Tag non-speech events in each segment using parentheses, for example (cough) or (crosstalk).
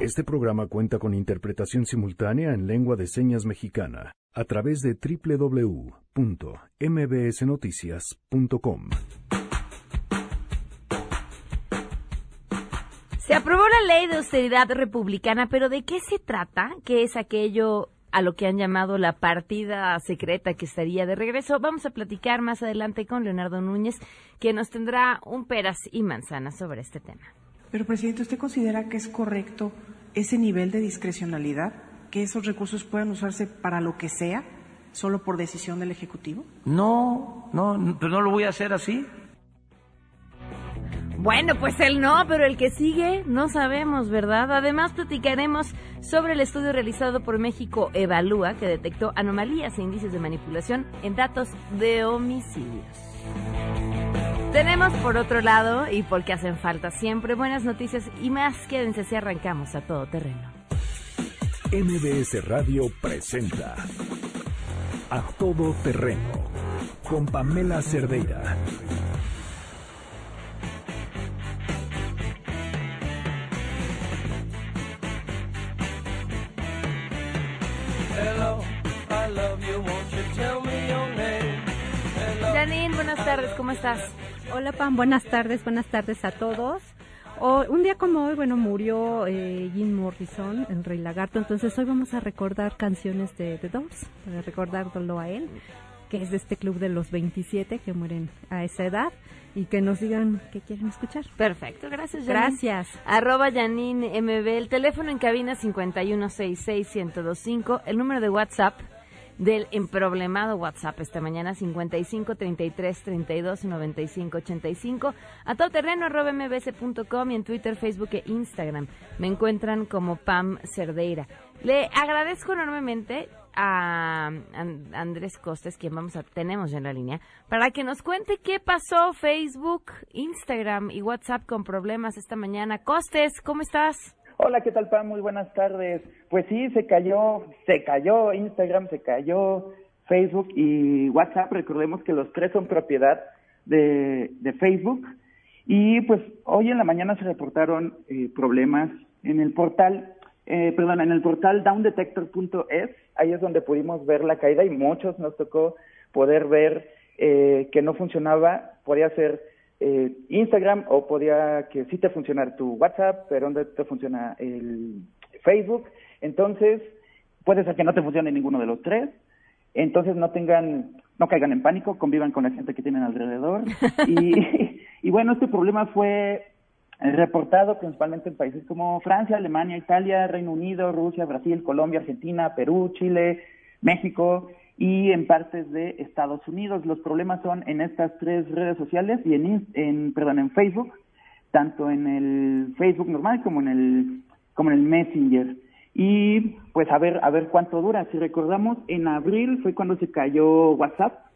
Este programa cuenta con interpretación simultánea en lengua de señas mexicana a través de www.mbsnoticias.com. Se aprobó la ley de austeridad republicana, pero ¿de qué se trata? ¿Qué es aquello a lo que han llamado la partida secreta que estaría de regreso? Vamos a platicar más adelante con Leonardo Núñez, que nos tendrá un peras y manzanas sobre este tema. Pero, presidente, ¿usted considera que es correcto ese nivel de discrecionalidad? ¿Que esos recursos puedan usarse para lo que sea, solo por decisión del Ejecutivo? No, no, pero no lo voy a hacer así. Bueno, pues él no, pero el que sigue no sabemos, ¿verdad? Además, platicaremos sobre el estudio realizado por México Evalúa, que detectó anomalías e índices de manipulación en datos de homicidios. Tenemos por otro lado, y porque hacen falta siempre, buenas noticias y más, quédense si arrancamos a todo terreno. MBS Radio presenta A Todo Terreno con Pamela Cerdeira. Janine, buenas tardes, ¿cómo estás? Hola Pam, buenas tardes, buenas tardes a todos. Oh, un día como hoy, bueno, murió eh, Jim Morrison, el Rey Lagarto, entonces hoy vamos a recordar canciones de The Doors, para recordarlo a él, que es de este club de los 27 que mueren a esa edad y que nos digan qué quieren escuchar. Perfecto, gracias. Janine. Gracias. Arroba Janine MB, el teléfono en cabina 5166125, el número de WhatsApp del emproblemado WhatsApp esta mañana 55 33 32 95 85 a todoterreno arroba mbs.com y en Twitter, Facebook e Instagram me encuentran como Pam Cerdeira. Le agradezco enormemente a An- Andrés Costes, quien vamos a tenemos ya en la línea, para que nos cuente qué pasó Facebook, Instagram y WhatsApp con problemas esta mañana. Costes, ¿cómo estás? Hola, ¿qué tal, Pam? Muy buenas tardes. Pues sí, se cayó, se cayó Instagram, se cayó Facebook y WhatsApp. Recordemos que los tres son propiedad de, de Facebook. Y pues hoy en la mañana se reportaron eh, problemas en el portal, eh, perdón, en el portal downdetector.es. Ahí es donde pudimos ver la caída y muchos nos tocó poder ver eh, que no funcionaba. Podía ser eh, Instagram o podía que sí te funcionara tu WhatsApp, pero no te funciona el Facebook. Entonces, puede ser que no te funcione ninguno de los tres. Entonces, no tengan, no caigan en pánico, convivan con la gente que tienen alrededor. y, (laughs) y bueno, este problema fue reportado principalmente en países como Francia, Alemania, Italia, Reino Unido, Rusia, Brasil, Colombia, Argentina, Perú, Chile, México y en partes de Estados Unidos. Los problemas son en estas tres redes sociales y en, en perdón, en Facebook, tanto en el Facebook normal como en el como en el Messenger. Y pues a ver a ver cuánto dura. Si recordamos, en abril fue cuando se cayó WhatsApp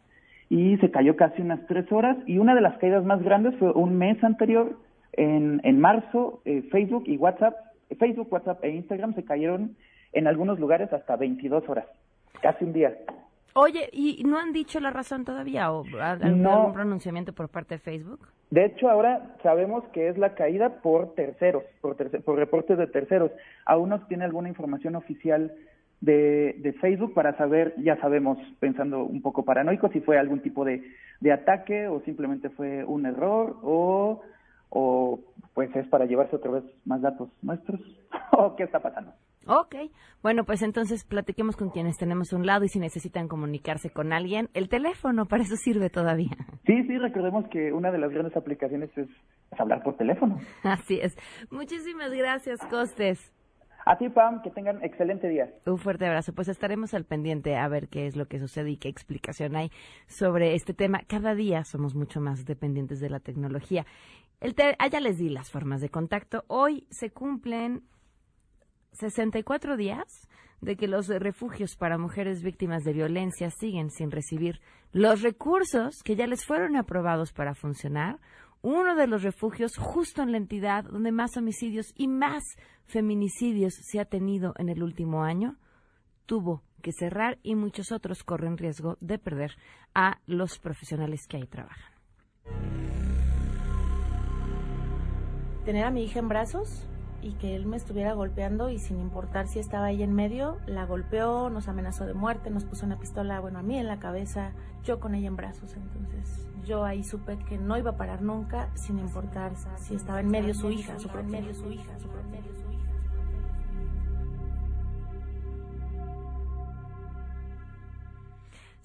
y se cayó casi unas tres horas y una de las caídas más grandes fue un mes anterior en, en marzo eh, Facebook y WhatsApp Facebook WhatsApp e Instagram se cayeron en algunos lugares hasta 22 horas casi un día Oye, ¿y no han dicho la razón todavía o algún No. algún pronunciamiento por parte de Facebook? de hecho ahora sabemos que es la caída por terceros por, terce- por reportes de terceros aún no tiene alguna información oficial de, de Facebook para saber, ya sabemos, pensando un poco paranoico, si fue algún tipo de, de ataque o simplemente fue un error o, o pues es para llevarse otra vez más datos nuestros (laughs) o qué está pasando. Ok, bueno, pues entonces platiquemos con quienes tenemos a un lado y si necesitan comunicarse con alguien, el teléfono para eso sirve todavía. Sí, sí, recordemos que una de las grandes aplicaciones es, es hablar por teléfono. (laughs) Así es. Muchísimas gracias, Costes. A ti, Pam, que tengan excelente día. Un fuerte abrazo. Pues estaremos al pendiente a ver qué es lo que sucede y qué explicación hay sobre este tema. Cada día somos mucho más dependientes de la tecnología. El te- ah, ya les di las formas de contacto. Hoy se cumplen 64 días de que los refugios para mujeres víctimas de violencia siguen sin recibir los recursos que ya les fueron aprobados para funcionar. Uno de los refugios justo en la entidad donde más homicidios y más feminicidios se ha tenido en el último año, tuvo que cerrar y muchos otros corren riesgo de perder a los profesionales que ahí trabajan. tener a mi hija en brazos y que él me estuviera golpeando y sin importar si estaba ahí en medio, la golpeó, nos amenazó de muerte, nos puso una pistola, bueno, a mí en la cabeza, yo con ella en brazos, entonces yo ahí supe que no iba a parar nunca sin importar si estaba en medio su hija, su propia, su hija.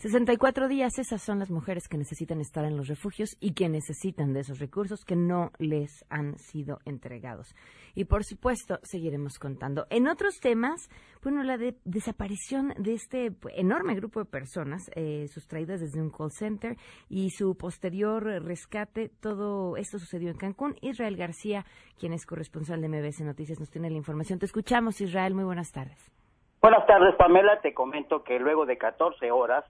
64 días, esas son las mujeres que necesitan estar en los refugios y que necesitan de esos recursos que no les han sido entregados. Y por supuesto, seguiremos contando. En otros temas, bueno, la desaparición de este enorme grupo de personas eh, sustraídas desde un call center y su posterior rescate, todo esto sucedió en Cancún. Israel García, quien es corresponsal de MBS Noticias, nos tiene la información. Te escuchamos, Israel. Muy buenas tardes. Buenas tardes, Pamela. Te comento que luego de 14 horas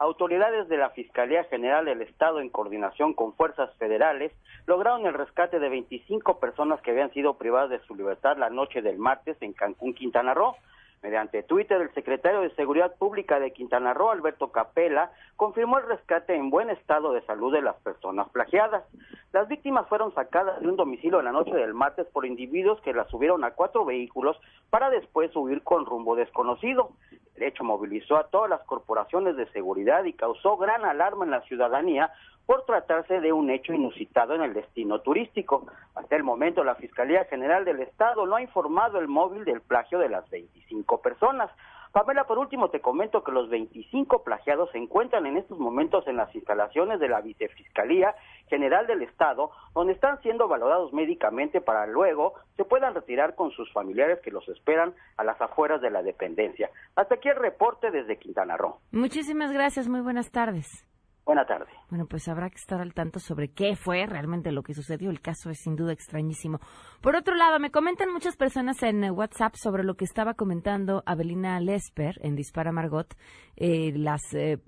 autoridades de la Fiscalía General del Estado, en coordinación con fuerzas federales, lograron el rescate de 25 personas que habían sido privadas de su libertad la noche del martes en Cancún, Quintana Roo. Mediante Twitter, el secretario de Seguridad Pública de Quintana Roo, Alberto Capela, confirmó el rescate en buen estado de salud de las personas plagiadas. Las víctimas fueron sacadas de un domicilio en la noche del martes por individuos que las subieron a cuatro vehículos para después huir con rumbo desconocido. El hecho movilizó a todas las corporaciones de seguridad y causó gran alarma en la ciudadanía por tratarse de un hecho inusitado en el destino turístico. Hasta el momento, la Fiscalía General del Estado no ha informado el móvil del plagio de las 25 personas. Pamela, por último, te comento que los 25 plagiados se encuentran en estos momentos en las instalaciones de la Vicefiscalía General del Estado, donde están siendo valorados médicamente para luego se puedan retirar con sus familiares que los esperan a las afueras de la dependencia. Hasta aquí el reporte desde Quintana Roo. Muchísimas gracias, muy buenas tardes. Buenas tardes. Bueno, pues habrá que estar al tanto sobre qué fue realmente lo que sucedió. El caso es sin duda extrañísimo. Por otro lado, me comentan muchas personas en eh, WhatsApp sobre lo que estaba comentando Abelina Lesper en Dispara Margot, eh, las, eh,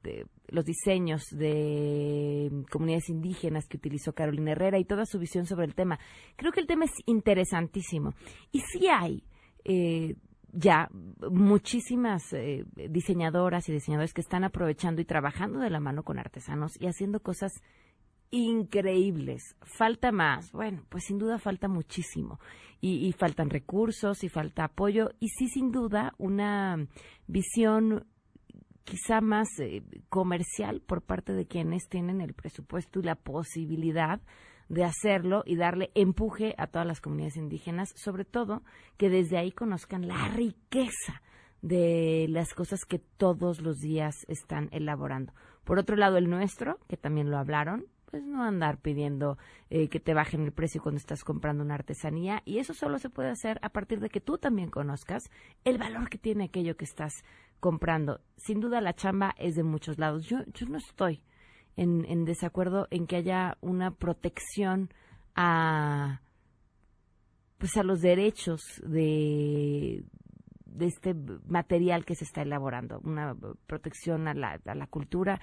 los diseños de comunidades indígenas que utilizó Carolina Herrera y toda su visión sobre el tema. Creo que el tema es interesantísimo. Y sí hay ya muchísimas eh, diseñadoras y diseñadores que están aprovechando y trabajando de la mano con artesanos y haciendo cosas increíbles. Falta más. Bueno, pues sin duda falta muchísimo. Y, faltan recursos y falta apoyo. Y sí, sin duda, una visión quizá más eh, comercial por parte de quienes tienen el presupuesto y la posibilidad de hacerlo y darle empuje a todas las comunidades indígenas, sobre todo que desde ahí conozcan la riqueza de las cosas que todos los días están elaborando. Por otro lado, el nuestro, que también lo hablaron, pues no andar pidiendo eh, que te bajen el precio cuando estás comprando una artesanía y eso solo se puede hacer a partir de que tú también conozcas el valor que tiene aquello que estás comprando. Sin duda la chamba es de muchos lados. Yo, yo no estoy en, desacuerdo en que haya una protección a pues a los derechos de, de este material que se está elaborando, una protección a la, a la cultura.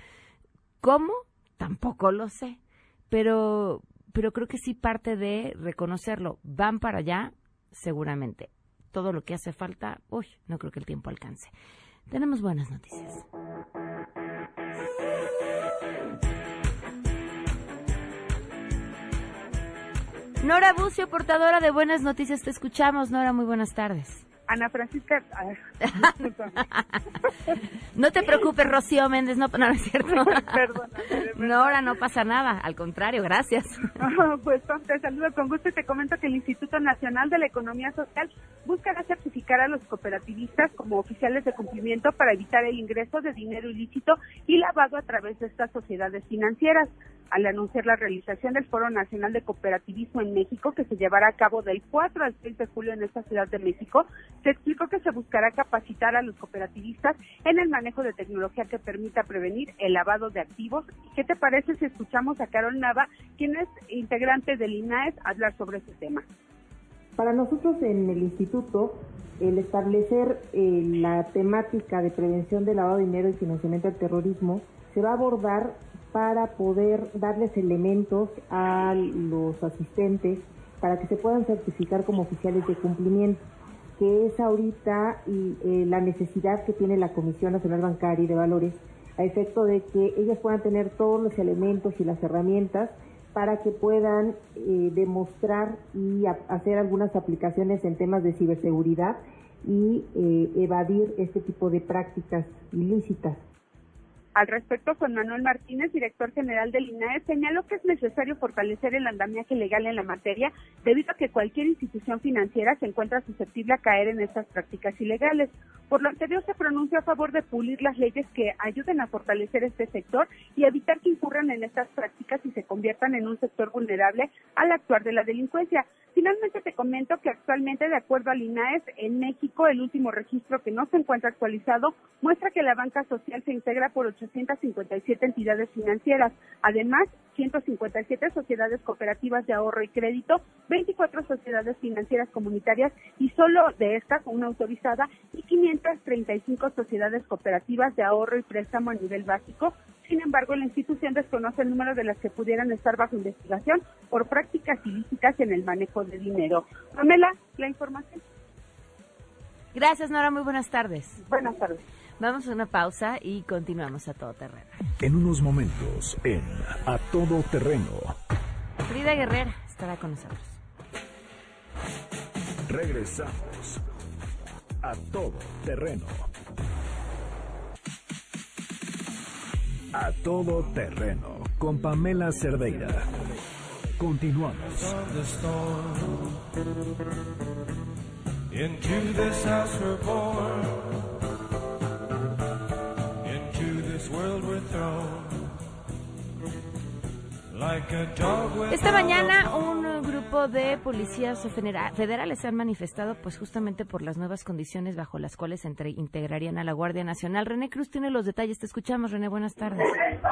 ¿Cómo? Tampoco lo sé, pero, pero creo que sí parte de reconocerlo. Van para allá, seguramente. Todo lo que hace falta, uy, no creo que el tiempo alcance. Tenemos buenas noticias. Nora Bucio, portadora de Buenas Noticias, te escuchamos. Nora, muy buenas tardes. Ana Francisca. (laughs) no te preocupes, Rocío Méndez, no, no, es cierto. (laughs) No, ahora no pasa nada, al contrario, gracias. pues te saludo con gusto y te comento que el Instituto Nacional de la Economía Social buscará certificar a los cooperativistas como oficiales de cumplimiento para evitar el ingreso de dinero ilícito y lavado a través de estas sociedades financieras. Al anunciar la realización del Foro Nacional de Cooperativismo en México, que se llevará a cabo del 4 al 6 de julio en esta Ciudad de México, se explicó que se buscará capacitar a los cooperativistas en el manejo de tecnología que permita prevenir el lavado de activos. ¿Qué te parece si escuchamos a Carol Nava, quien es integrante del INAES, hablar sobre este tema? Para nosotros en el instituto, el establecer eh, la temática de prevención del lavado de dinero y financiamiento del terrorismo se va a abordar para poder darles elementos a los asistentes para que se puedan certificar como oficiales de cumplimiento que es ahorita eh, la necesidad que tiene la Comisión Nacional Bancaria y de Valores a efecto de que ellos puedan tener todos los elementos y las herramientas para que puedan eh, demostrar y hacer algunas aplicaciones en temas de ciberseguridad y eh, evadir este tipo de prácticas ilícitas. Al respecto, Juan Manuel Martínez, director general del INAE, señaló que es necesario fortalecer el andamiaje legal en la materia debido a que cualquier institución financiera se encuentra susceptible a caer en estas prácticas ilegales. Por lo anterior, se pronuncia a favor de pulir las leyes que ayuden a fortalecer este sector y evitar que incurran en estas prácticas y se conviertan en un sector vulnerable al actuar de la delincuencia. Finalmente te comento que actualmente, de acuerdo al INAES, en México el último registro que no se encuentra actualizado muestra que la banca social se integra por 857 entidades financieras. Además, 157 sociedades cooperativas de ahorro y crédito, 24 sociedades financieras comunitarias y solo de estas una autorizada y 535 sociedades cooperativas de ahorro y préstamo a nivel básico. Sin embargo, la institución desconoce el número de las que pudieran estar bajo investigación por prácticas ilícitas en el manejo de dinero. Pamela, la información. Gracias, Nora. Muy buenas tardes. Buenas tardes. Vamos a una pausa y continuamos a todo terreno. En unos momentos, en A Todo Terreno. Frida Guerrera estará con nosotros. Regresamos a Todo Terreno. A Todo Terreno con Pamela Cerdeira. Continuamos. Into this house we're born. Esta mañana un grupo de policías federales se han manifestado pues justamente por las nuevas condiciones bajo las cuales se integrarían a la Guardia Nacional. René Cruz tiene los detalles. Te escuchamos, René. Buenas tardes.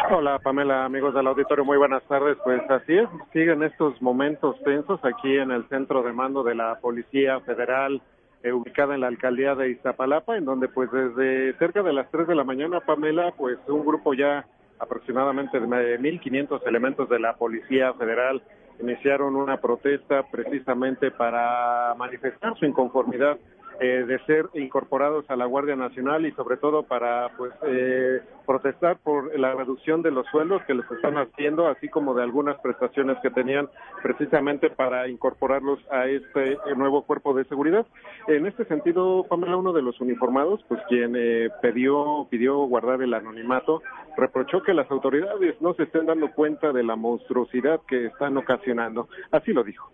Hola, Pamela, amigos del auditorio. Muy buenas tardes. Pues así es, siguen estos momentos tensos aquí en el centro de mando de la Policía Federal eh, ubicada en la alcaldía de Iztapalapa, en donde pues desde cerca de las 3 de la mañana, Pamela, pues un grupo ya aproximadamente de 1.500 elementos de la Policía Federal iniciaron una protesta precisamente para manifestar su inconformidad eh, de ser incorporados a la Guardia Nacional y sobre todo para pues eh, protestar por la reducción de los sueldos que les están haciendo, así como de algunas prestaciones que tenían precisamente para incorporarlos a este nuevo cuerpo de seguridad. En este sentido, Pamela, uno de los uniformados, pues quien eh, pidió, pidió guardar el anonimato, reprochó que las autoridades no se estén dando cuenta de la monstruosidad que están ocasionando. Así lo dijo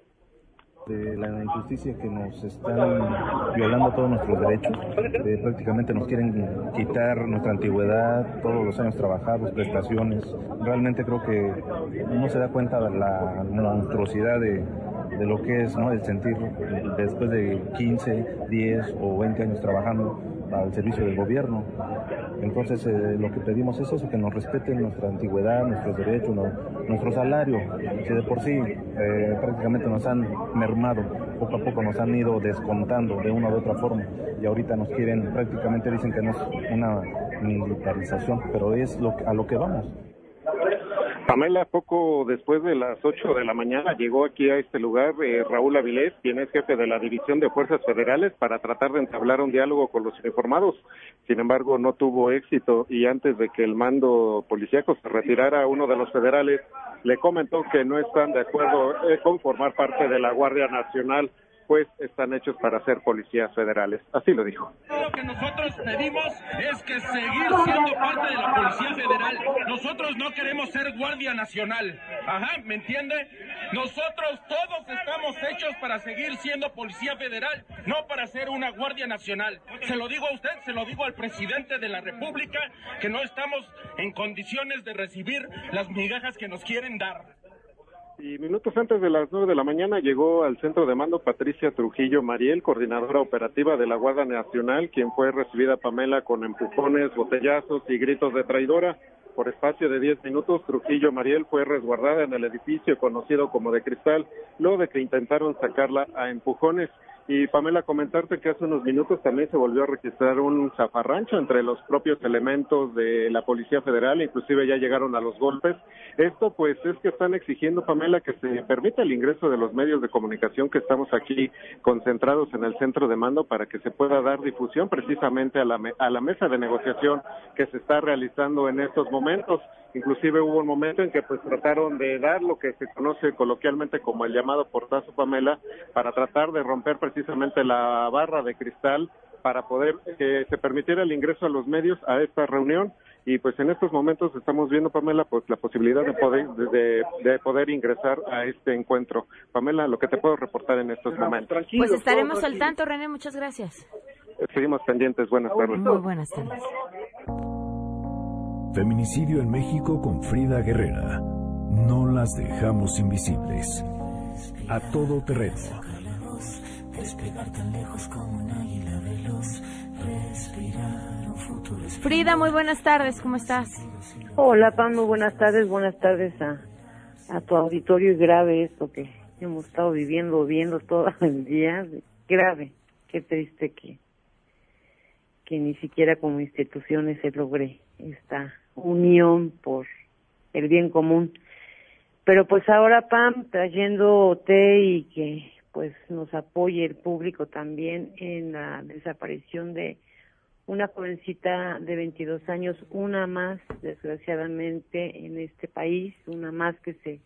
de la injusticia que nos están violando todos nuestros derechos. prácticamente nos quieren quitar nuestra antigüedad, todos los años trabajados, prestaciones. Realmente creo que no se da cuenta de la monstruosidad de, de lo que es ¿no? el sentir después de 15, 10 o 20 años trabajando al servicio del gobierno. Entonces eh, lo que pedimos es eso, que nos respeten nuestra antigüedad, nuestros derechos, nuestro salario, que de por sí eh, prácticamente nos han mermado, poco a poco nos han ido descontando de una u otra forma y ahorita nos quieren, prácticamente dicen que no es una militarización, pero es lo, a lo que vamos. Pamela, poco después de las 8 de la mañana llegó aquí a este lugar eh, Raúl Avilés, quien es jefe de la División de Fuerzas Federales, para tratar de entablar un diálogo con los uniformados. Sin embargo, no tuvo éxito y antes de que el mando policíaco se retirara, uno de los federales le comentó que no están de acuerdo eh, con formar parte de la Guardia Nacional pues están hechos para ser policías federales. Así lo dijo. Lo que nosotros pedimos es que seguir siendo parte de la Policía Federal. Nosotros no queremos ser Guardia Nacional. Ajá, ¿me entiende? Nosotros todos estamos hechos para seguir siendo Policía Federal, no para ser una Guardia Nacional. Se lo digo a usted, se lo digo al presidente de la República, que no estamos en condiciones de recibir las migajas que nos quieren dar. Y minutos antes de las nueve de la mañana llegó al centro de mando Patricia Trujillo Mariel, coordinadora operativa de la Guardia Nacional, quien fue recibida Pamela con empujones, botellazos y gritos de traidora. Por espacio de diez minutos, Trujillo Mariel fue resguardada en el edificio conocido como de cristal, luego de que intentaron sacarla a empujones. Y Pamela, comentarte que hace unos minutos también se volvió a registrar un zafarrancho entre los propios elementos de la Policía Federal, inclusive ya llegaron a los golpes. Esto pues es que están exigiendo, Pamela, que se permita el ingreso de los medios de comunicación que estamos aquí concentrados en el centro de mando para que se pueda dar difusión precisamente a la, a la mesa de negociación que se está realizando en estos momentos. Inclusive hubo un momento en que pues trataron de dar lo que se conoce coloquialmente como el llamado portazo Pamela para tratar de romper precisamente la barra de cristal para poder que se permitiera el ingreso a los medios a esta reunión. Y pues en estos momentos estamos viendo Pamela pues la posibilidad de poder de, de poder ingresar a este encuentro. Pamela lo que te puedo reportar en estos momentos. Pues estaremos al tanto, René, muchas gracias. seguimos pendientes. Buenas tardes. Muy buenas tardes. Feminicidio en México con Frida Guerrera. No las dejamos invisibles. A todo terreno. Despegar tan lejos como un águila veloz, respirar un futuro. Frida, muy buenas tardes, ¿cómo estás? Hola, Pam, muy buenas tardes, buenas tardes a, a tu auditorio. Y grave esto que hemos estado viviendo, viendo todo (laughs) el día. Grave, qué triste que, que ni siquiera como instituciones se logre esta unión por el bien común. Pero pues ahora, Pam, trayéndote y que pues nos apoye el público también en la desaparición de una jovencita de 22 años, una más, desgraciadamente, en este país, una más que se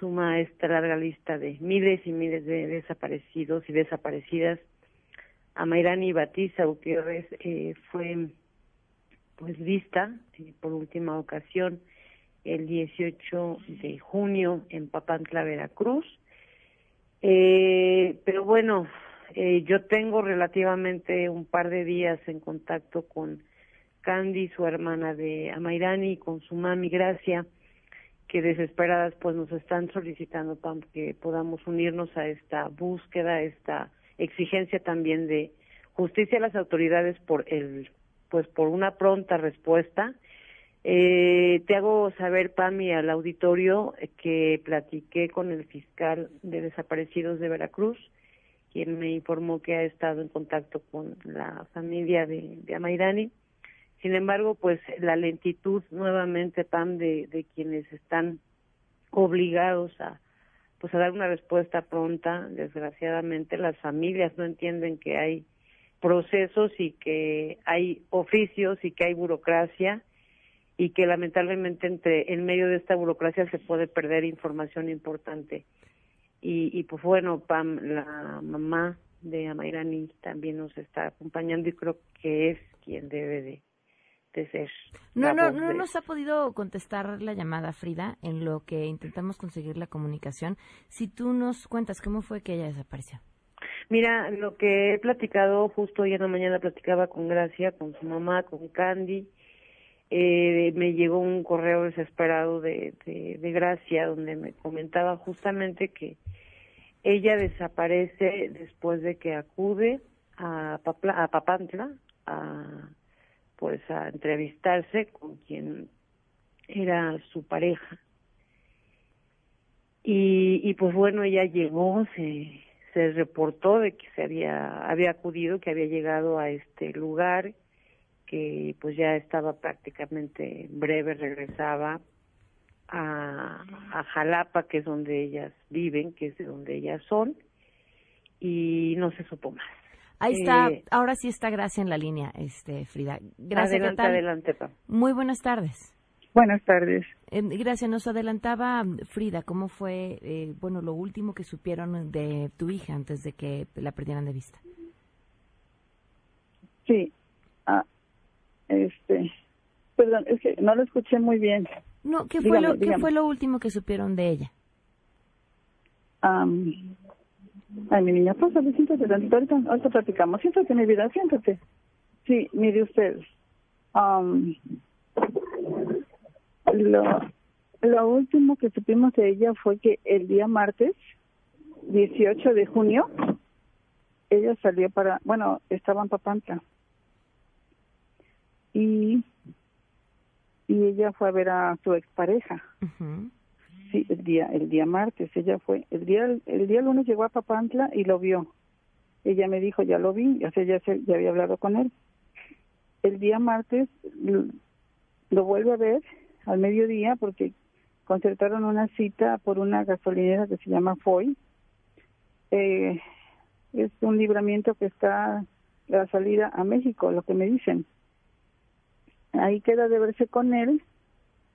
suma a esta larga lista de miles y miles de desaparecidos y desaparecidas. A Mayrani Batiza Gutiérrez eh, fue pues vista por última ocasión el 18 de junio en Papantla, Veracruz. Eh, pero bueno, eh, yo tengo relativamente un par de días en contacto con Candy, su hermana de Amairani, y con su mami Gracia, que desesperadas pues nos están solicitando Pam, que podamos unirnos a esta búsqueda, a esta exigencia también de justicia a las autoridades por el pues por una pronta respuesta. Eh, te hago saber, Pami, al auditorio que platiqué con el fiscal de desaparecidos de Veracruz, quien me informó que ha estado en contacto con la familia de, de Amairani. Sin embargo, pues la lentitud nuevamente, Pam, de, de quienes están obligados a pues a dar una respuesta pronta, desgraciadamente las familias no entienden que hay procesos y que hay oficios y que hay burocracia y que lamentablemente entre en medio de esta burocracia se puede perder información importante y, y pues bueno Pam la mamá de Amairani también nos está acompañando y creo que es quien debe de, de ser No, no, no de- nos ha podido contestar la llamada, Frida, en lo que intentamos conseguir la comunicación. Si tú nos cuentas cómo fue que ella desapareció. Mira, lo que he platicado, justo hoy en la mañana platicaba con Gracia, con su mamá, con Candy. Eh, me llegó un correo desesperado de, de, de Gracia donde me comentaba justamente que ella desaparece después de que acude a, Papla- a Papantla a pues a entrevistarse con quien era su pareja y, y pues bueno ella llegó se se reportó de que se había había acudido que había llegado a este lugar que pues ya estaba prácticamente en breve regresaba a, a Jalapa que es donde ellas viven que es de donde ellas son y no se supo más Ahí está, Eh, ahora sí está Gracia en la línea, este Frida. Gracias, ¿qué adelante tal? adelante. Muy buenas tardes. Buenas tardes. Eh, Gracias, nos adelantaba mm, Frida, ¿cómo fue, eh, bueno, lo último que supieron de tu hija antes de que la perdieran de vista? Sí. Ah, este, perdón, es que no lo escuché muy bien. No, ¿qué fue, Dígame, lo, ¿qué dígame. fue lo último que supieron de ella? Am, ay, mi niña, pásale, siéntate tantito, ahorita, ahorita platicamos. Siéntate, mi vida, siéntate. Sí, mire usted, am, lo, lo último que supimos de ella fue que el día martes, 18 de junio, ella salió para, bueno, estaba en Papantla. Y, y ella fue a ver a su expareja. Sí, el día, el día martes, ella fue, el día, el día lunes llegó a Papantla y lo vio. Ella me dijo, ya lo vi, o sea, ya, se, ya había hablado con él. El día martes lo vuelve a ver al mediodía porque concertaron una cita por una gasolinera que se llama Foy. Eh, es un libramiento que está la salida a México, lo que me dicen. Ahí queda de verse con él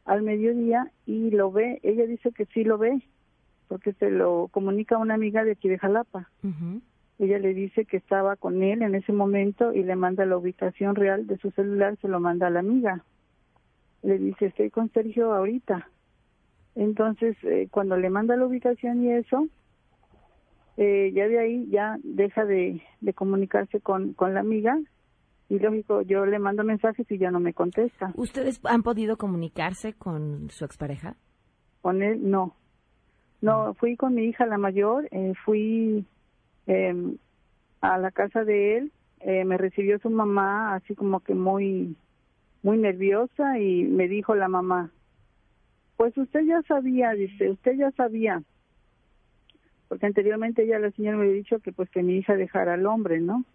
al mediodía y lo ve, ella dice que sí lo ve, porque se lo comunica a una amiga de aquí de Jalapa. Ella le dice que estaba con él en ese momento y le manda la ubicación real de su celular, se lo manda a la amiga. Le dice, estoy con Sergio ahorita. Entonces, eh, cuando le manda la ubicación y eso, eh, ya de ahí ya deja de, de comunicarse con, con la amiga y lógico, yo le mando mensajes y ya no me contesta. ¿Ustedes han podido comunicarse con su expareja? Con él, no. No, fui con mi hija la mayor, eh, fui eh, a la casa de él, eh, me recibió su mamá así como que muy, muy nerviosa y me dijo la mamá, pues usted ya sabía, dice, usted ya sabía, porque anteriormente ya la señora me había dicho que pues que mi hija dejara al hombre, ¿no?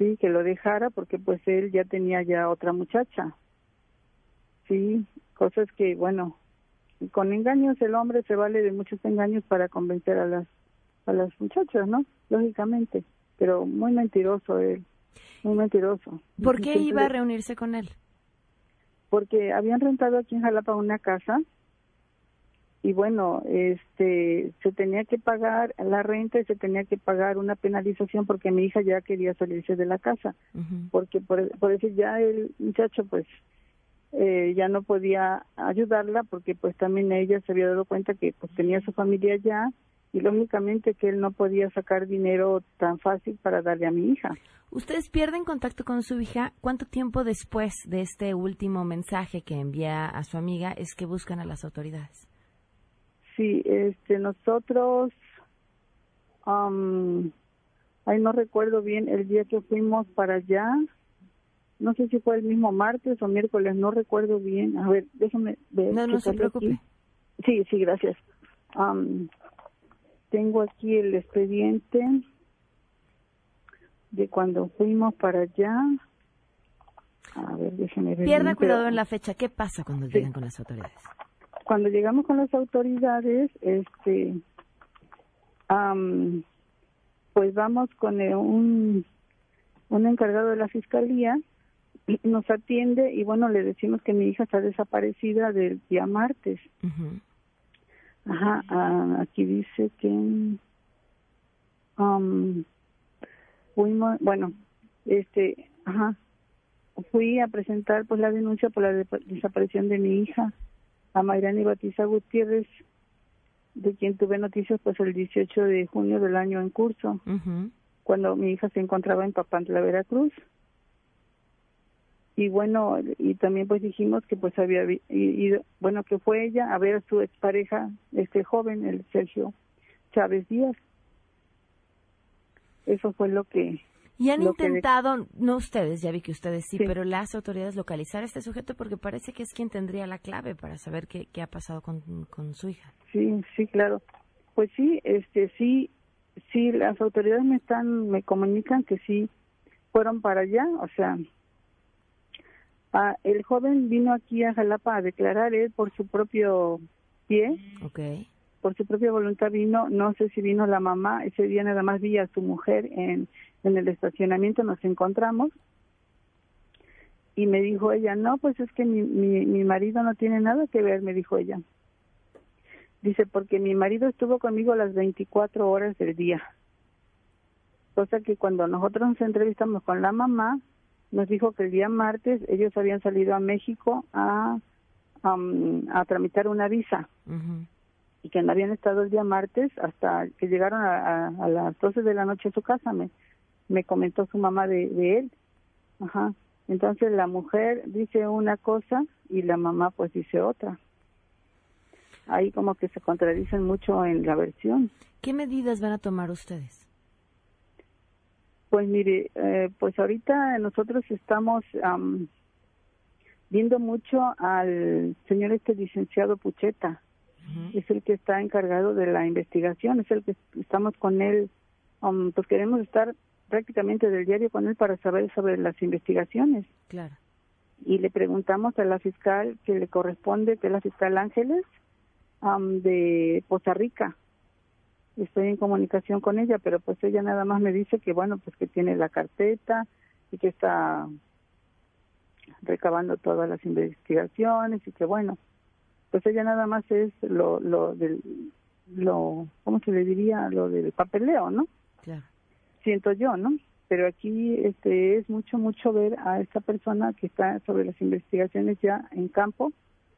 sí, que lo dejara porque pues él ya tenía ya otra muchacha. Sí, cosas que, bueno, con engaños el hombre se vale de muchos engaños para convencer a las a las muchachas, ¿no? Lógicamente, pero muy mentiroso él, muy mentiroso. ¿Por qué iba a reunirse con él? Porque habían rentado aquí en Jalapa una casa y bueno, este, se tenía que pagar la renta y se tenía que pagar una penalización porque mi hija ya quería salirse de la casa, porque por, por eso ya el muchacho pues eh, ya no podía ayudarla porque pues también ella se había dado cuenta que pues tenía su familia allá y lógicamente que él no podía sacar dinero tan fácil para darle a mi hija. ¿Ustedes pierden contacto con su hija? ¿Cuánto tiempo después de este último mensaje que envía a su amiga es que buscan a las autoridades? Sí, este, nosotros, um, ahí no recuerdo bien el día que fuimos para allá, no sé si fue el mismo martes o miércoles, no recuerdo bien. A ver, déjame ver. No, no se preocupe. Sí, sí, gracias. Um, tengo aquí el expediente de cuando fuimos para allá. A ver, déjame ver. Pierda cuidado en la fecha. ¿Qué pasa cuando llegan con las autoridades? cuando llegamos con las autoridades, este, pues vamos con un, un encargado de la fiscalía, nos atiende y bueno, le decimos que mi hija está desaparecida del día martes. Ajá, ah, aquí dice que fuimos, bueno, este, ajá, fui a presentar pues la denuncia por la desaparición de mi hija a Mayrani Batiza Gutiérrez, de quien tuve noticias pues el 18 de junio del año en curso, cuando mi hija se encontraba en Papantla, Veracruz. Y bueno, y también pues dijimos que pues había ido, bueno, que fue ella a ver a su expareja, este joven, el Sergio Chávez Díaz. Eso fue lo que y han intentado, no ustedes, ya vi que ustedes sí, pero las autoridades localizar a este sujeto porque parece que es quien tendría la clave para saber qué, qué ha pasado con, con su hija. Sí, sí, claro. Pues sí, este, sí, sí, las autoridades me están, me comunican que sí fueron para allá, o sea, el joven vino aquí a Jalapa a declarar él por su propio pie. Okay. Por su propia voluntad vino, no sé si vino la mamá, ese día nada más vi a su mujer en en el estacionamiento nos encontramos y me dijo ella, no, pues es que mi, mi, mi marido no tiene nada que ver, me dijo ella. Dice, porque mi marido estuvo conmigo las 24 horas del día. Cosa que cuando nosotros nos entrevistamos con la mamá, nos dijo que el día martes ellos habían salido a México a, a tramitar una visa. Y que no habían estado el día martes hasta que llegaron a, a, a las 12 de la noche a su casa. Me, me comentó su mamá de, de él. Ajá. Entonces la mujer dice una cosa y la mamá pues dice otra. Ahí como que se contradicen mucho en la versión. ¿Qué medidas van a tomar ustedes? Pues mire, eh, pues ahorita nosotros estamos viendo mucho al señor este licenciado Pucheta. Es el que está encargado de la investigación, es el que estamos con él, pues queremos estar prácticamente del diario con él para saber sobre las investigaciones. Claro. Y le preguntamos a la fiscal que le corresponde, que es la fiscal Ángeles, de Costa Rica. Estoy en comunicación con ella, pero pues ella nada más me dice que bueno, pues que tiene la carpeta y que está recabando todas las investigaciones y que bueno, pues ella nada más es lo, lo del, lo, ¿cómo se le diría? Lo del papeleo, ¿no? Claro. Siento yo, ¿no? Pero aquí este es mucho, mucho ver a esta persona que está sobre las investigaciones ya en campo,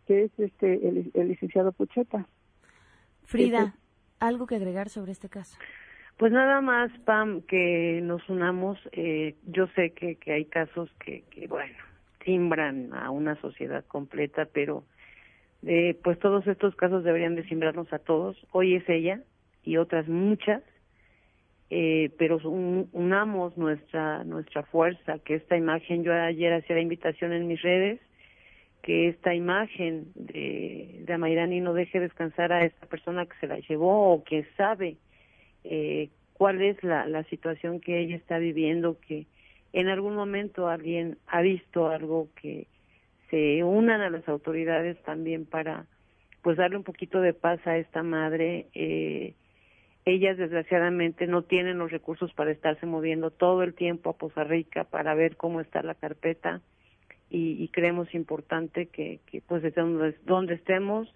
que es este el, el licenciado Pucheta. Frida, Este- ¿algo que agregar sobre este caso? Pues nada más, Pam, que nos unamos. Eh, yo sé que, que hay casos que, que, bueno, simbran a una sociedad completa, pero eh, pues todos estos casos deberían de simbrarnos a todos. Hoy es ella y otras muchas, eh, pero un- unamos nuestra nuestra fuerza, que esta imagen, yo ayer hacía la invitación en mis redes, que esta imagen de, de Amairani no deje descansar a esta persona que se la llevó o que sabe eh, cuál es la, la situación que ella está viviendo, que en algún momento alguien ha visto algo que se unan a las autoridades también para pues darle un poquito de paz a esta madre. Eh, ellas desgraciadamente no tienen los recursos para estarse moviendo todo el tiempo a Poza Rica para ver cómo está la carpeta y, y creemos importante que, pues desde donde, donde estemos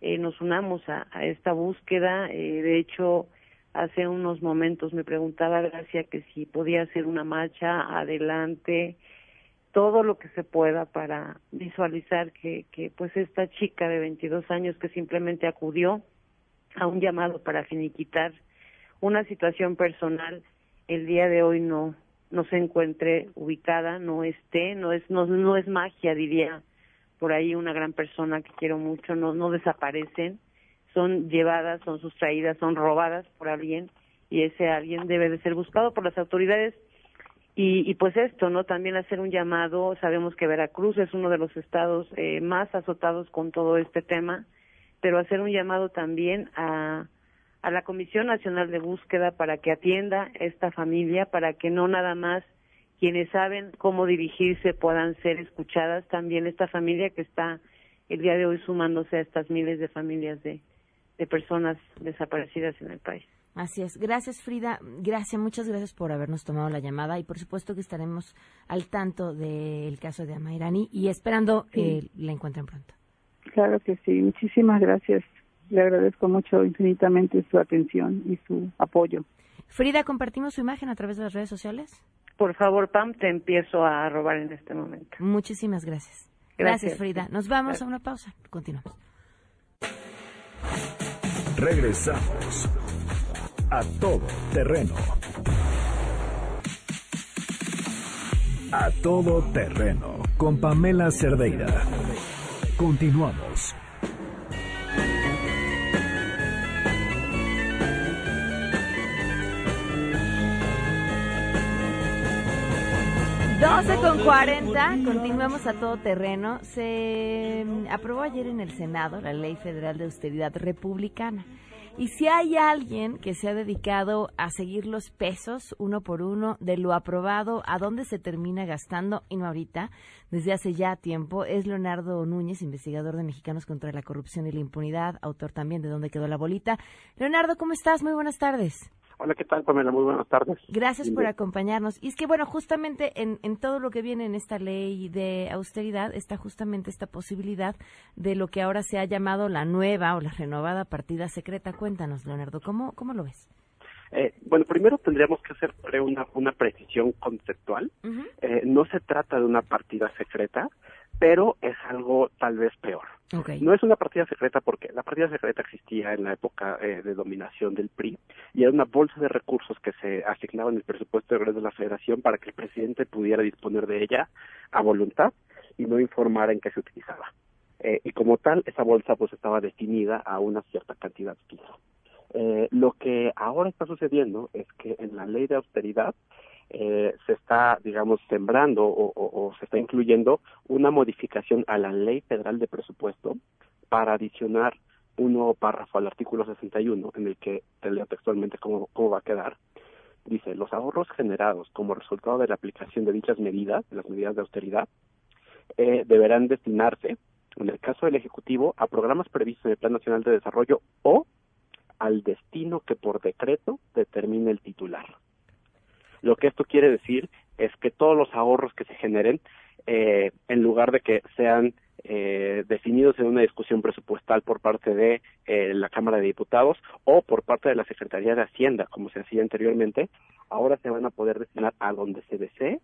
eh, nos unamos a, a esta búsqueda. Eh, de hecho, hace unos momentos me preguntaba Gracia que si podía hacer una marcha adelante, todo lo que se pueda para visualizar que, que pues esta chica de 22 años que simplemente acudió a un llamado para finiquitar una situación personal, el día de hoy no no se encuentre ubicada, no esté, no es no, no es magia diría por ahí una gran persona que quiero mucho, no no desaparecen, son llevadas, son sustraídas, son robadas por alguien y ese alguien debe de ser buscado por las autoridades y, y pues esto, ¿no? También hacer un llamado, sabemos que Veracruz es uno de los estados eh, más azotados con todo este tema, pero hacer un llamado también a, a la Comisión Nacional de Búsqueda para que atienda esta familia, para que no nada más quienes saben cómo dirigirse puedan ser escuchadas, también esta familia que está el día de hoy sumándose a estas miles de familias de, de personas desaparecidas en el país. Así es. Gracias, Frida. Gracias, muchas gracias por habernos tomado la llamada y por supuesto que estaremos al tanto del caso de Amairani y esperando que la encuentren pronto. Claro que sí, muchísimas gracias. Le agradezco mucho infinitamente su atención y su apoyo. Frida, ¿compartimos su imagen a través de las redes sociales? Por favor, Pam, te empiezo a robar en este momento. Muchísimas gracias. Gracias, Gracias. Frida. Nos vamos a una pausa. Continuamos. Regresamos a todo terreno. A todo terreno con Pamela Cerdeira. Continuamos. 12 con 40, continuamos a todo terreno. Se mm, aprobó ayer en el Senado la Ley Federal de Austeridad Republicana. Y si hay alguien que se ha dedicado a seguir los pesos uno por uno de lo aprobado, a dónde se termina gastando, y no ahorita, desde hace ya tiempo, es Leonardo Núñez, investigador de Mexicanos contra la Corrupción y la Impunidad, autor también de Dónde quedó la bolita. Leonardo, ¿cómo estás? Muy buenas tardes. Hola, ¿qué tal, Pamela? Muy buenas tardes. Gracias por acompañarnos. Y es que, bueno, justamente en, en todo lo que viene en esta ley de austeridad está justamente esta posibilidad de lo que ahora se ha llamado la nueva o la renovada partida secreta. Cuéntanos, Leonardo, ¿cómo, cómo lo ves? Eh, bueno, primero tendríamos que hacer una, una precisión conceptual. Eh, no se trata de una partida secreta, pero es algo tal vez peor. No es una partida secreta porque la partida secreta existía en la época eh, de dominación del PRI y era una bolsa de recursos que se asignaba en el presupuesto de de la Federación para que el presidente pudiera disponer de ella a voluntad y no informar en qué se utilizaba. Eh, y como tal, esa bolsa pues estaba definida a una cierta cantidad fija. Eh, lo que ahora está sucediendo es que en la ley de austeridad eh, se está, digamos, sembrando o, se está incluyendo una modificación a la ley federal de presupuesto para adicionar un nuevo párrafo al artículo 61 en el que te leo textualmente cómo, cómo va a quedar. Dice, los ahorros generados como resultado de la aplicación de dichas medidas, de las medidas de austeridad, eh, deberán destinarse, en el caso del Ejecutivo, a programas previstos en el Plan Nacional de Desarrollo o al destino que por decreto determine el titular. Lo que esto quiere decir es que todos los ahorros que se generen eh, en lugar de que sean eh, definidos en una discusión presupuestal por parte de eh, la Cámara de Diputados o por parte de la Secretaría de Hacienda, como se hacía anteriormente, ahora se van a poder destinar a donde se desee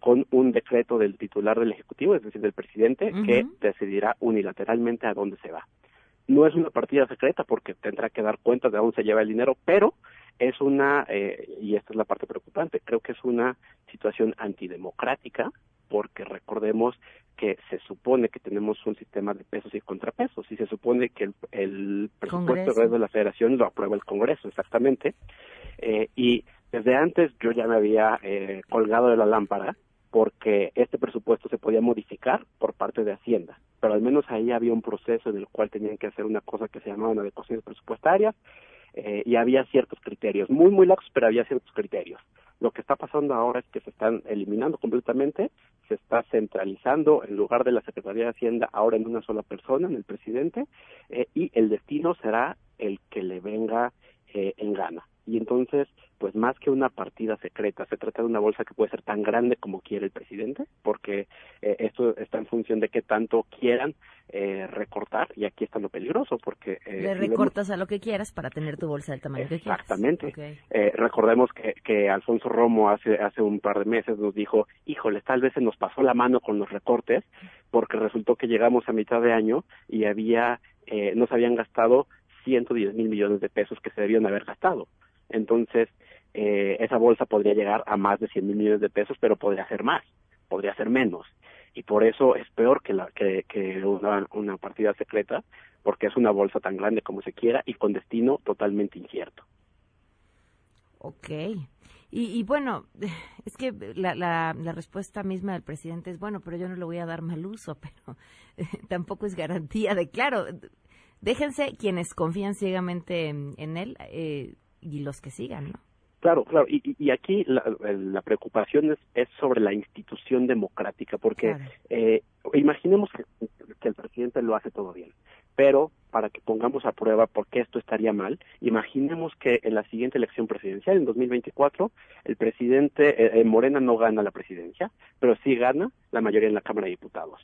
con un decreto del titular del Ejecutivo, es decir, del presidente, que decidirá unilateralmente a dónde se va. No es una partida secreta porque tendrá que dar cuenta de dónde se lleva el dinero, pero es una, eh, y esta es la parte preocupante, creo que es una situación antidemocrática porque recordemos que se supone que tenemos un sistema de pesos y contrapesos y se supone que el, presupuesto de la federación lo aprueba el Congreso, exactamente. Eh, y desde antes yo ya me había eh, colgado de la lámpara porque este presupuesto se podía modificar por parte de Hacienda, pero al menos ahí había un proceso en el cual tenían que hacer una cosa que se llamaba adecuaciones presupuestarias eh, y había ciertos criterios, muy, muy laxos, pero había ciertos criterios. Lo que está pasando ahora es que se están eliminando completamente, se está centralizando en lugar de la Secretaría de Hacienda ahora en una sola persona, en el presidente, eh, y el destino será el que le venga eh, en gana y entonces, pues más que una partida secreta, se trata de una bolsa que puede ser tan grande como quiere el presidente, porque eh, esto está en función de qué tanto quieran eh, recortar, y aquí está lo peligroso, porque... Eh, Le recortas a lo que quieras para tener tu bolsa del tamaño que quieras. Exactamente. Eh, recordemos que, que Alfonso Romo hace, hace un par de meses nos dijo, híjole, tal vez se nos pasó la mano con los recortes, porque resultó que llegamos a mitad de año y había, eh, nos habían gastado 110 mil millones de pesos que se debían haber gastado. Entonces, eh, esa bolsa podría llegar a más de 100 mil millones de pesos, pero podría ser más, podría ser menos. Y por eso es peor que, la, que, una, una partida secreta, porque es una bolsa tan grande como se quiera y con destino totalmente incierto. Ok. Y, y, bueno, (laughs) es que la, la, la, respuesta misma del presidente es, bueno, pero yo no le voy a dar mal uso, (laughs) pero tampoco es garantía de, claro, déjense quienes confían ciegamente en, en él, eh, y los que sigan, ¿no? Claro, claro, y, y aquí la, la preocupación es, es, sobre la institución democrática, porque eh, imaginemos que, que, el presidente lo hace todo bien, pero para que pongamos a prueba por qué esto estaría mal, imaginemos que en la siguiente elección presidencial, en 2024, el presidente eh, Morena no gana la presidencia, pero sí gana la mayoría en la Cámara de Diputados.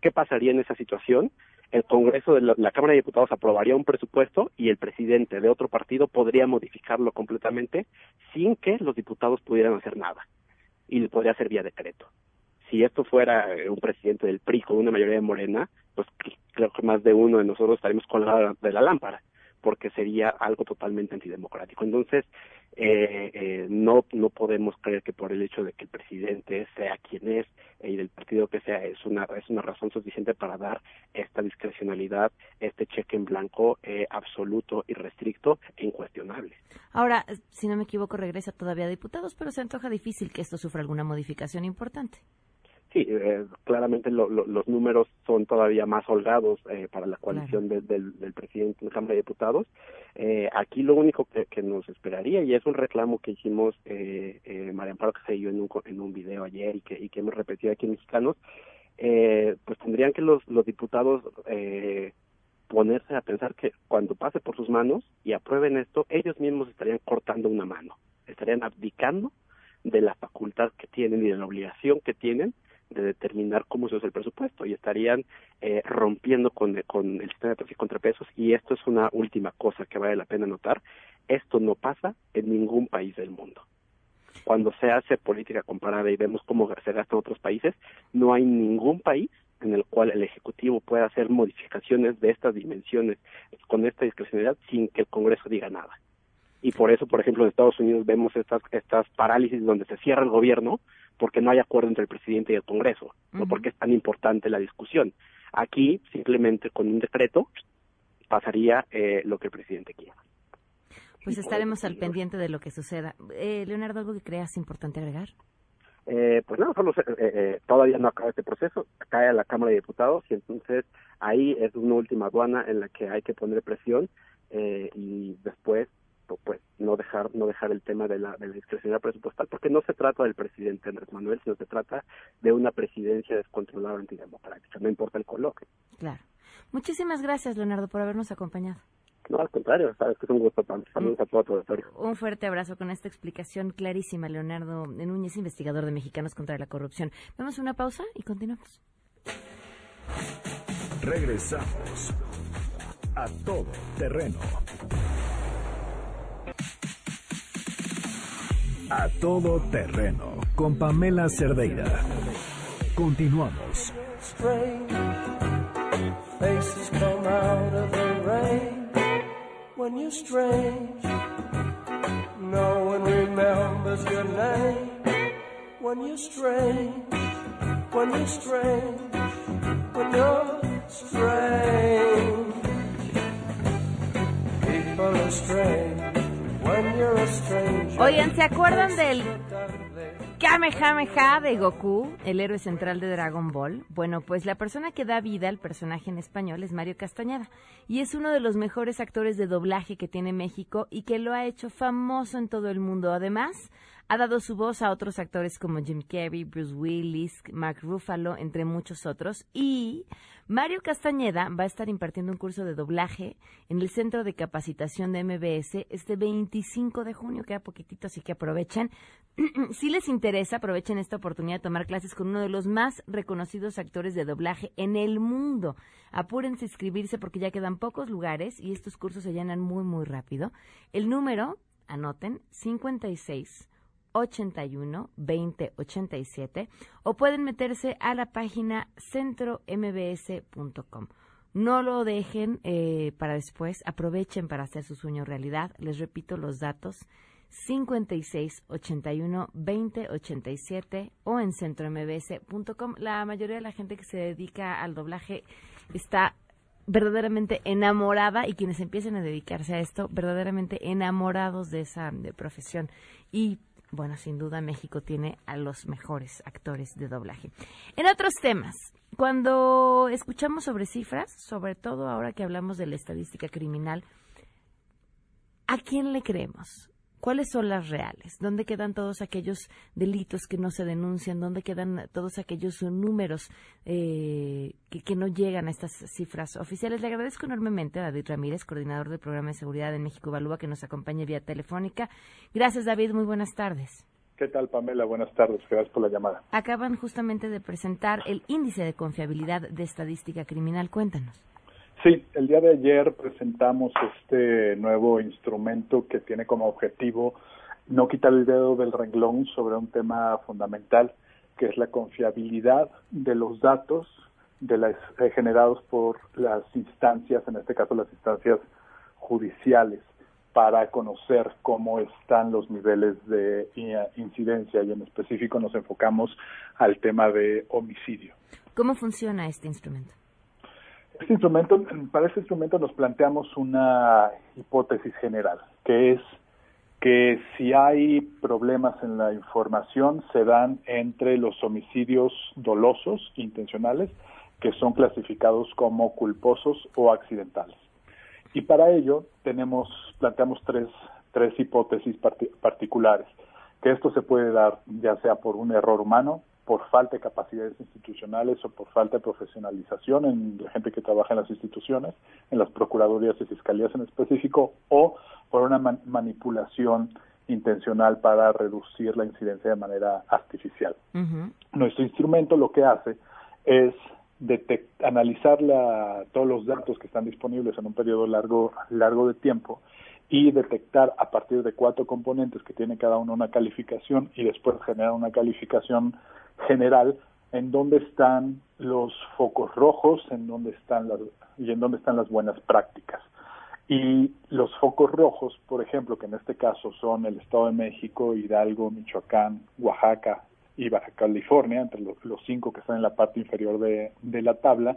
¿Qué pasaría en esa situación? El Congreso de la, Cámara de Diputados aprobaría un presupuesto y el presidente de otro partido podría modificarlo completamente sin que los diputados pudieran hacer nada y podría ser vía decreto. Si esto fuera eh, un presidente del PRI con una mayoría de Morena, pues creo que más de uno de nosotros estaríamos colgados de la lámpara porque sería algo totalmente antidemocrático. Entonces, eh, eh, no, no podemos creer que por el hecho de que el presidente sea quien es eh, y del partido que sea, es una, es una razón suficiente para dar esta discrecionalidad, este cheque en blanco eh, absoluto y restricto e incuestionable. Ahora, si no me equivoco, regresa todavía a diputados, pero se antoja difícil que esto sufra alguna modificación importante. Sí, eh, claramente lo, lo, los números son todavía más holgados eh, para la coalición claro. de, del, del, presidente de la Cámara de Diputados. Eh, aquí lo único que, que, nos esperaría, y es un reclamo que hicimos eh, eh, María Amparo que se dio en un, en un video ayer y que, y que hemos repetido aquí en Mexicanos, eh, pues tendrían que los, los diputados eh, ponerse a pensar que cuando pase por sus manos y aprueben esto, ellos mismos estarían cortando una mano, estarían abdicando de la facultad que tienen y de la obligación que tienen de determinar cómo se usa el presupuesto y estarían eh, rompiendo con, con el sistema de precios y contrapesos y esto es una última cosa que vale la pena notar esto no pasa en ningún país del mundo. Cuando se hace política comparada y vemos cómo se gasta en otros países no hay ningún país en el cual el ejecutivo pueda hacer modificaciones de estas dimensiones con esta discrecionalidad sin que el Congreso diga nada. Y por eso por ejemplo en Estados Unidos vemos estas estas parálisis donde se cierra el gobierno porque no hay acuerdo entre el presidente y el Congreso, uh -huh. no porque es tan importante la discusión. Aquí, simplemente con un decreto, pasaría eh, lo que el presidente quiera. Pues estaremos al pendiente de lo que suceda. Eh, Leonardo, ¿algo que creas importante agregar? Eh, pues no, solo eh, eh, todavía no acaba este proceso, cae a la Cámara de Diputados y entonces ahí es una última aduana en la que hay que poner presión eh, y después pues no dejar no dejar el tema de la, de la discrecionalidad presupuestal porque no se trata del presidente Andrés Manuel sino se trata de una presidencia descontrolada antidemocrática no importa el color claro muchísimas gracias Leonardo por habernos acompañado No, al contrario, sabes que es un gusto. Saludos a todo tu auditorio. Un fuerte abrazo con esta explicación clarísima, Leonardo Núñez, investigador de Mexicanos contra la Corrupción. Vamos a una pausa y continuamos. Regresamos a todo terreno. A todo terreno con Pamela Cerdeira. Continuamos. Faces come out of the rain when you're strange. No one remembers your name when you're strange. When you're strange. When you're strange. People are strange Oigan, ¿se acuerdan del Kamehameha de Goku, el héroe central de Dragon Ball? Bueno, pues la persona que da vida al personaje en español es Mario Castañeda y es uno de los mejores actores de doblaje que tiene México y que lo ha hecho famoso en todo el mundo. Además, ha dado su voz a otros actores como Jim Carrey, Bruce Willis, Mark Ruffalo, entre muchos otros. Y Mario Castañeda va a estar impartiendo un curso de doblaje en el Centro de Capacitación de MBS este 25 de junio, queda poquitito, así que aprovechen. (clears throat) si les interesa, aprovechen esta oportunidad de tomar clases con uno de los más reconocidos actores de doblaje en el mundo. Apúrense a inscribirse porque ya quedan pocos lugares y estos cursos se llenan muy, muy rápido. El número, anoten, 56 81 20 87 o pueden meterse a la página centrombs.com. No lo dejen eh, para después, aprovechen para hacer su sueño realidad. Les repito los datos 56 81 20 87 o en centrombs.com. La mayoría de la gente que se dedica al doblaje está verdaderamente enamorada y quienes empiecen a dedicarse a esto, verdaderamente enamorados de esa profesión. Y bueno, sin duda México tiene a los mejores actores de doblaje. En otros temas, cuando escuchamos sobre cifras, sobre todo ahora que hablamos de la estadística criminal, ¿a quién le creemos? ¿Cuáles son las reales? ¿Dónde quedan todos aquellos delitos que no se denuncian? ¿Dónde quedan todos aquellos números eh, que, no llegan a estas cifras oficiales? Le agradezco enormemente a David Ramírez, coordinador del Programa de Seguridad de México Evalúa, que nos acompañe vía telefónica. Gracias, David. Muy buenas tardes. ¿Qué tal, Pamela? Buenas tardes. Gracias por la llamada. Acaban justamente de presentar el índice de confiabilidad de estadística criminal. Cuéntanos. Sí, el día de ayer presentamos este nuevo instrumento que tiene como objetivo no quitar el dedo del renglón sobre un tema fundamental, que es la confiabilidad de los datos de las, eh, generados por las instancias, en este caso las instancias judiciales, para conocer cómo están los niveles de incidencia y en específico nos enfocamos al tema de homicidio. ¿Cómo funciona este instrumento? Este instrumento, para este instrumento nos planteamos una hipótesis general, que es que si hay problemas en la información se dan entre los homicidios dolosos, intencionales, que son clasificados como culposos o accidentales. Y para ello tenemos, planteamos tres, tres hipótesis particulares, que esto se puede dar ya sea por un error humano, por falta de capacidades institucionales o por falta de profesionalización en la gente que trabaja en las instituciones, en las procuradurías y fiscalías en específico, o por una manipulación intencional para reducir la incidencia de manera artificial. Nuestro instrumento lo que hace es analizar todos los datos que están disponibles en un periodo largo, largo de tiempo y detectar a partir de cuatro componentes que tiene cada uno una calificación y después generar una calificación general en dónde están los focos rojos, en dónde están las y en dónde están las buenas prácticas. Y los focos rojos, por ejemplo, que en este caso son el Estado de México, Hidalgo, Michoacán, Oaxaca y Baja California, entre los, cinco que están en la parte inferior de, de la tabla,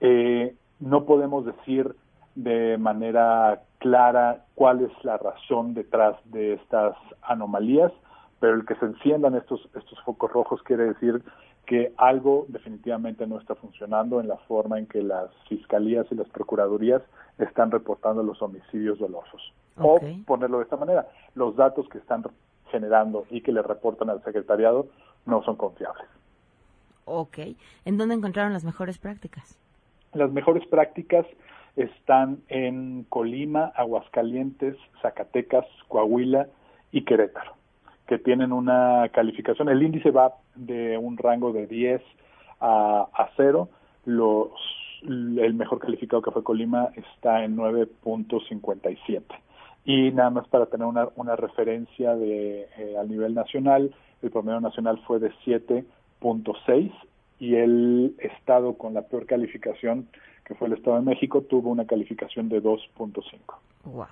eh, no podemos decir de manera clara cuál es la razón detrás de estas anomalías, pero el que se enciendan estos, estos focos rojos quiere decir que algo definitivamente no está funcionando en la forma en que las fiscalías y las procuradurías están reportando los homicidios dolosos. O ponerlo de esta manera, los datos que están generando y que le reportan al secretariado no son confiables. Ok. ¿En dónde encontraron las mejores prácticas? Las mejores prácticas están en Colima, Aguascalientes, Zacatecas, Coahuila y Querétaro, que tienen una calificación. El índice va de un rango de 10 a, a 0. Los, el mejor calificado que fue Colima está en 9.57. Y nada más para tener una, una referencia de, eh, al nivel nacional, el promedio nacional fue de 7.6 y el estado con la peor calificación, que fue el Estado de México, tuvo una calificación de 2.5. Wow.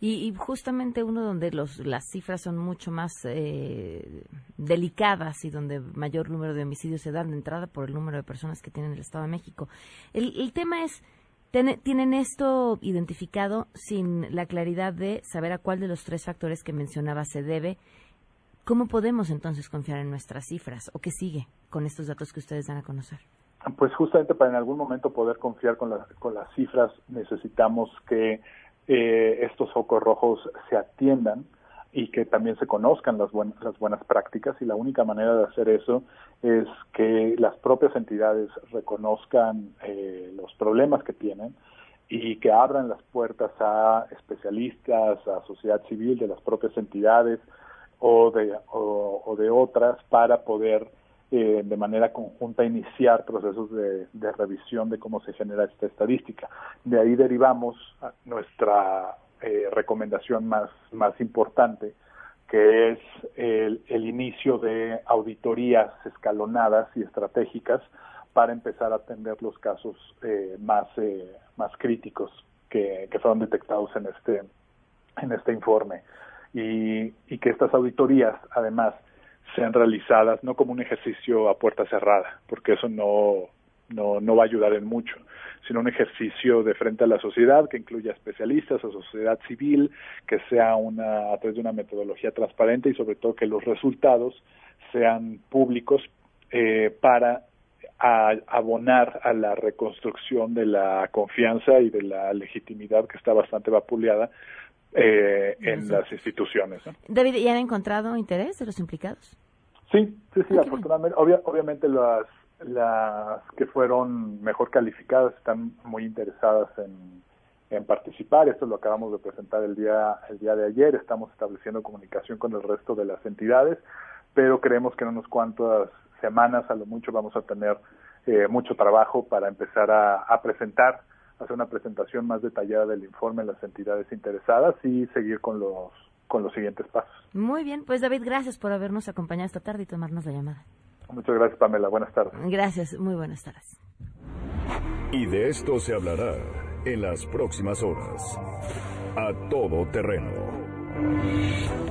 Y, y, justamente uno donde los, las cifras son mucho más eh, delicadas y donde mayor número de homicidios se dan de entrada por el número de personas que tienen el Estado de México. El, el tema es, tienen esto identificado sin la claridad de saber a cuál de los tres factores que mencionaba se debe. ¿Cómo podemos entonces confiar en nuestras cifras o qué sigue con estos datos que ustedes dan a conocer? Pues justamente para en algún momento poder confiar con, las con las cifras necesitamos que eh, estos focos rojos se atiendan y que también se conozcan las, buenas las buenas prácticas y la única manera de hacer eso es que las propias entidades reconozcan eh, los problemas que tienen y que abran las puertas a especialistas, a sociedad civil de las propias entidades o de, o de otras para poder eh, de manera conjunta iniciar procesos de, revisión de cómo se genera esta estadística. De ahí derivamos nuestra eh, recomendación más, más importante, que es el, el, inicio de auditorías escalonadas y estratégicas para empezar a atender los casos eh, más, eh, más críticos que, que fueron detectados en este, en este informe. Y, y que estas auditorías, además, sean realizadas no como un ejercicio a puerta cerrada, porque eso no, no, no va a ayudar en mucho, sino un ejercicio de frente a la sociedad que incluya especialistas, a sociedad civil, que sea una, a través de una metodología transparente y sobre todo que los resultados sean públicos eh, para abonar a la reconstrucción de la confianza y de la legitimidad que está bastante vapuleada eh, en las instituciones. David, ¿y han encontrado interés de los implicados? Sí, sí, sí, afortunadamente. obviamente las, las que fueron mejor calificadas están muy interesadas en, en participar. Esto lo acabamos de presentar el día, el día de ayer. Estamos estableciendo comunicación con el resto de las entidades, pero creemos que en unos cuantas semanas, a lo mucho, vamos a tener eh, mucho trabajo para empezar a, a presentar hacer una presentación más detallada del informe en las entidades interesadas y seguir con los con los siguientes pasos. Muy bien, pues David, gracias por habernos acompañado esta tarde y tomarnos la llamada. Muchas gracias, Pamela. Buenas tardes. Gracias, muy buenas tardes. Y de esto se hablará en las próximas horas. A todo terreno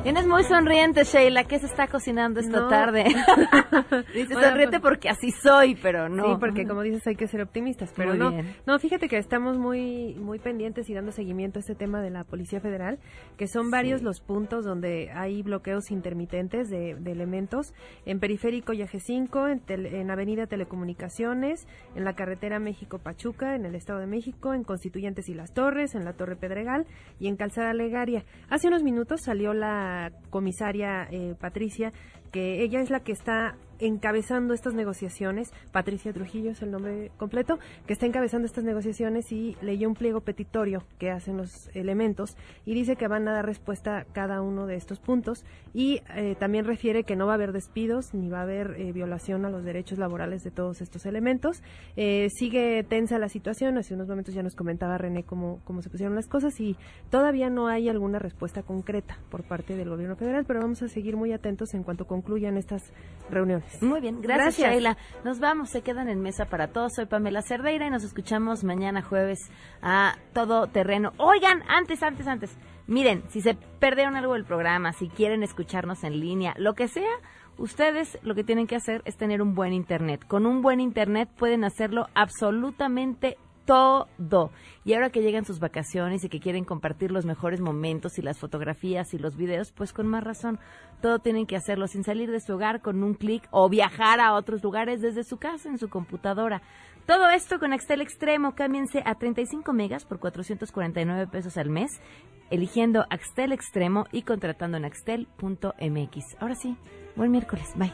Tienes muy sonriente, Sheila. ¿Qué se está cocinando esta tarde? (laughs) Dice sonriente pues, porque así soy, pero no. Sí, porque como dices hay que ser optimistas, pero no. No, fíjate que estamos muy muy pendientes y dando seguimiento a este tema de la Policía Federal, que son varios los puntos donde hay bloqueos intermitentes de, elementos en Periférico y 5, en, en Avenida Telecomunicaciones, en la carretera México-Pachuca, en el Estado de México, en Constituyentes y Las Torres, en la Torre Pedregal y en Calzada Legaria. Hace unos minutos salió la comisaria eh, Patricia, que ella es la que está encabezando estas negociaciones, Patricia Trujillo es el nombre completo, que está encabezando estas negociaciones y leyó un pliego petitorio que hacen los elementos y dice que van a dar respuesta a cada uno de estos puntos y eh, también refiere que no va a haber despidos ni va a haber eh, violación a los derechos laborales de todos estos elementos. Eh, sigue tensa la situación, hace unos momentos ya nos comentaba René cómo, cómo se pusieron las cosas y todavía no hay alguna respuesta concreta por parte del gobierno federal, pero vamos a seguir muy atentos en cuanto concluyan estas reuniones. Muy bien, gracias, Sheila. Nos vamos, se quedan en mesa para todos. Soy Pamela Cerdeira y nos escuchamos mañana jueves a todo terreno. Oigan, antes, antes, antes. Miren, si se perdieron algo del programa, si quieren escucharnos en línea, lo que sea, ustedes lo que tienen que hacer es tener un buen internet. Con un buen internet pueden hacerlo absolutamente todo. Y ahora que llegan sus vacaciones y que quieren compartir los mejores momentos y las fotografías y los videos, pues con más razón, todo tienen que hacerlo sin salir de su hogar con un clic o viajar a otros lugares desde su casa en su computadora. Todo esto con Axtel Extremo. Cámbiense a 35 megas por 449 pesos al mes, eligiendo Axtel Extremo y contratando en axtel.mx. Ahora sí, buen miércoles. Bye.